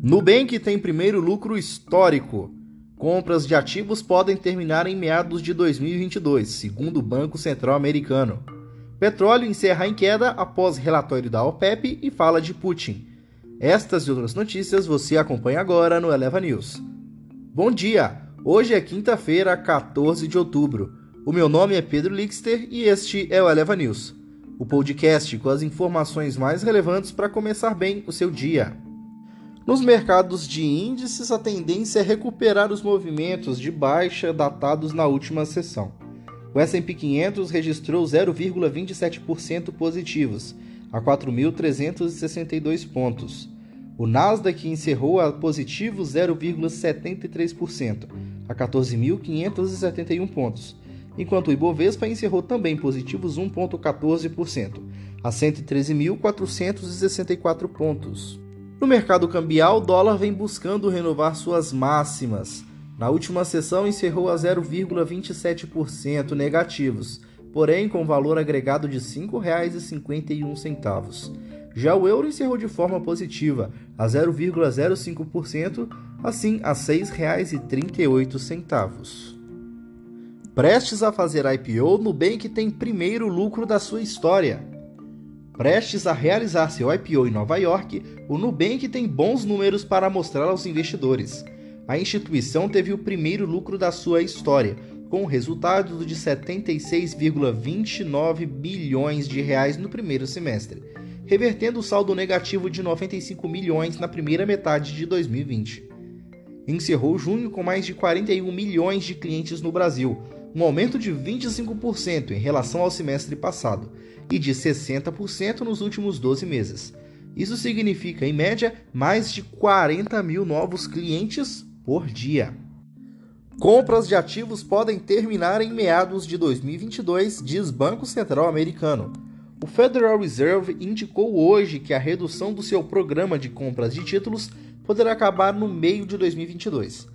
Nubank tem primeiro lucro histórico. Compras de ativos podem terminar em meados de 2022, segundo o Banco Central Americano. Petróleo encerra em queda após relatório da OPEP e fala de Putin. Estas e outras notícias você acompanha agora no Eleva News. Bom dia! Hoje é quinta-feira, 14 de outubro. O meu nome é Pedro Lixter e este é o Eleva News, o podcast com as informações mais relevantes para começar bem o seu dia. Nos mercados de índices, a tendência é recuperar os movimentos de baixa datados na última sessão. O S&P 500 registrou 0,27% positivos, a 4.362 pontos. O Nasdaq encerrou a positivo 0,73%, a 14.571 pontos, enquanto o Ibovespa encerrou também positivos 1,14%, a 113.464 pontos. No mercado cambial, o dólar vem buscando renovar suas máximas. Na última sessão, encerrou a 0,27% negativos, porém com valor agregado de R$ 5,51. Já o euro encerrou de forma positiva, a 0,05%, assim a R$ 6,38. Prestes a fazer IPO, Nubank tem primeiro lucro da sua história. Prestes a realizar seu IPO em Nova York, o Nubank tem bons números para mostrar aos investidores. A instituição teve o primeiro lucro da sua história, com resultado de 76,29 bilhões de reais no primeiro semestre, revertendo o saldo negativo de 95 milhões na primeira metade de 2020. Encerrou junho com mais de 41 milhões de clientes no Brasil, um aumento de 25% em relação ao semestre passado e de 60% nos últimos 12 meses. Isso significa, em média, mais de 40 mil novos clientes por dia. Compras de ativos podem terminar em meados de 2022, diz Banco Central Americano. O Federal Reserve indicou hoje que a redução do seu programa de compras de títulos poderá acabar no meio de 2022.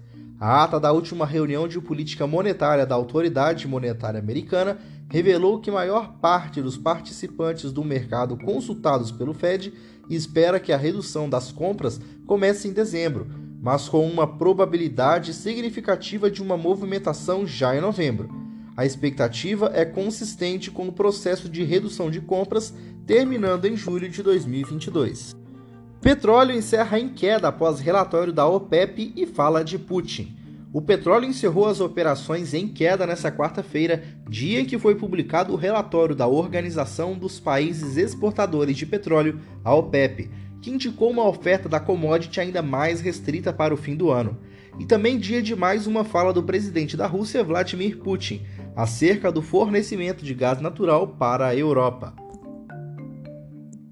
A ata da última reunião de política monetária da Autoridade Monetária Americana revelou que maior parte dos participantes do mercado consultados pelo Fed espera que a redução das compras comece em dezembro, mas com uma probabilidade significativa de uma movimentação já em novembro. A expectativa é consistente com o processo de redução de compras terminando em julho de 2022. Petróleo encerra em queda após relatório da OPEP e fala de Putin. O petróleo encerrou as operações em queda nesta quarta-feira, dia em que foi publicado o relatório da Organização dos Países Exportadores de Petróleo, a OPEP, que indicou uma oferta da commodity ainda mais restrita para o fim do ano. E também dia de mais uma fala do presidente da Rússia, Vladimir Putin, acerca do fornecimento de gás natural para a Europa.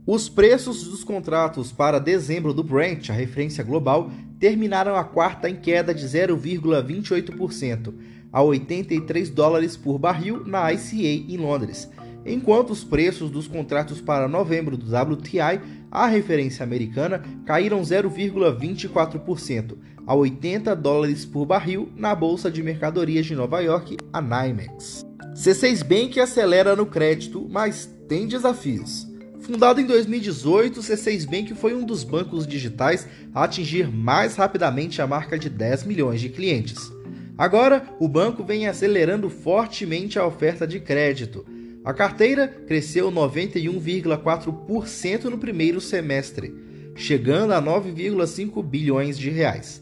Os preços dos contratos para dezembro do Brent, a referência global, terminaram a quarta em queda de 0,28%, a 83 dólares por barril na ICA em Londres, enquanto os preços dos contratos para novembro do WTI, a referência americana, caíram 0,24%, a 80 dólares por barril na Bolsa de Mercadorias de Nova York, a NYMEX. C6 Bank acelera no crédito, mas tem desafios. Fundado em 2018, o C6 Bank foi um dos bancos digitais a atingir mais rapidamente a marca de 10 milhões de clientes. Agora, o banco vem acelerando fortemente a oferta de crédito. A carteira cresceu 91,4% no primeiro semestre, chegando a 9,5 bilhões de reais.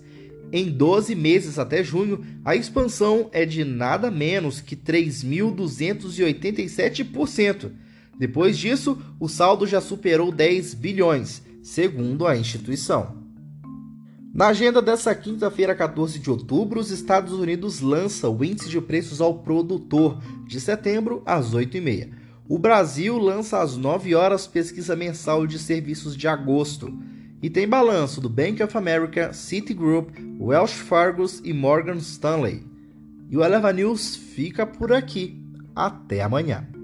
Em 12 meses até junho, a expansão é de nada menos que 3.287%. Depois disso, o saldo já superou 10 bilhões, segundo a instituição. Na agenda dessa quinta-feira, 14 de outubro, os Estados Unidos lança o índice de preços ao produtor de setembro às 8h30. O Brasil lança às 9 horas pesquisa mensal de serviços de agosto. E tem balanço do Bank of America, Citigroup, Welsh Fargo e Morgan Stanley. E o Eleva News fica por aqui. Até amanhã.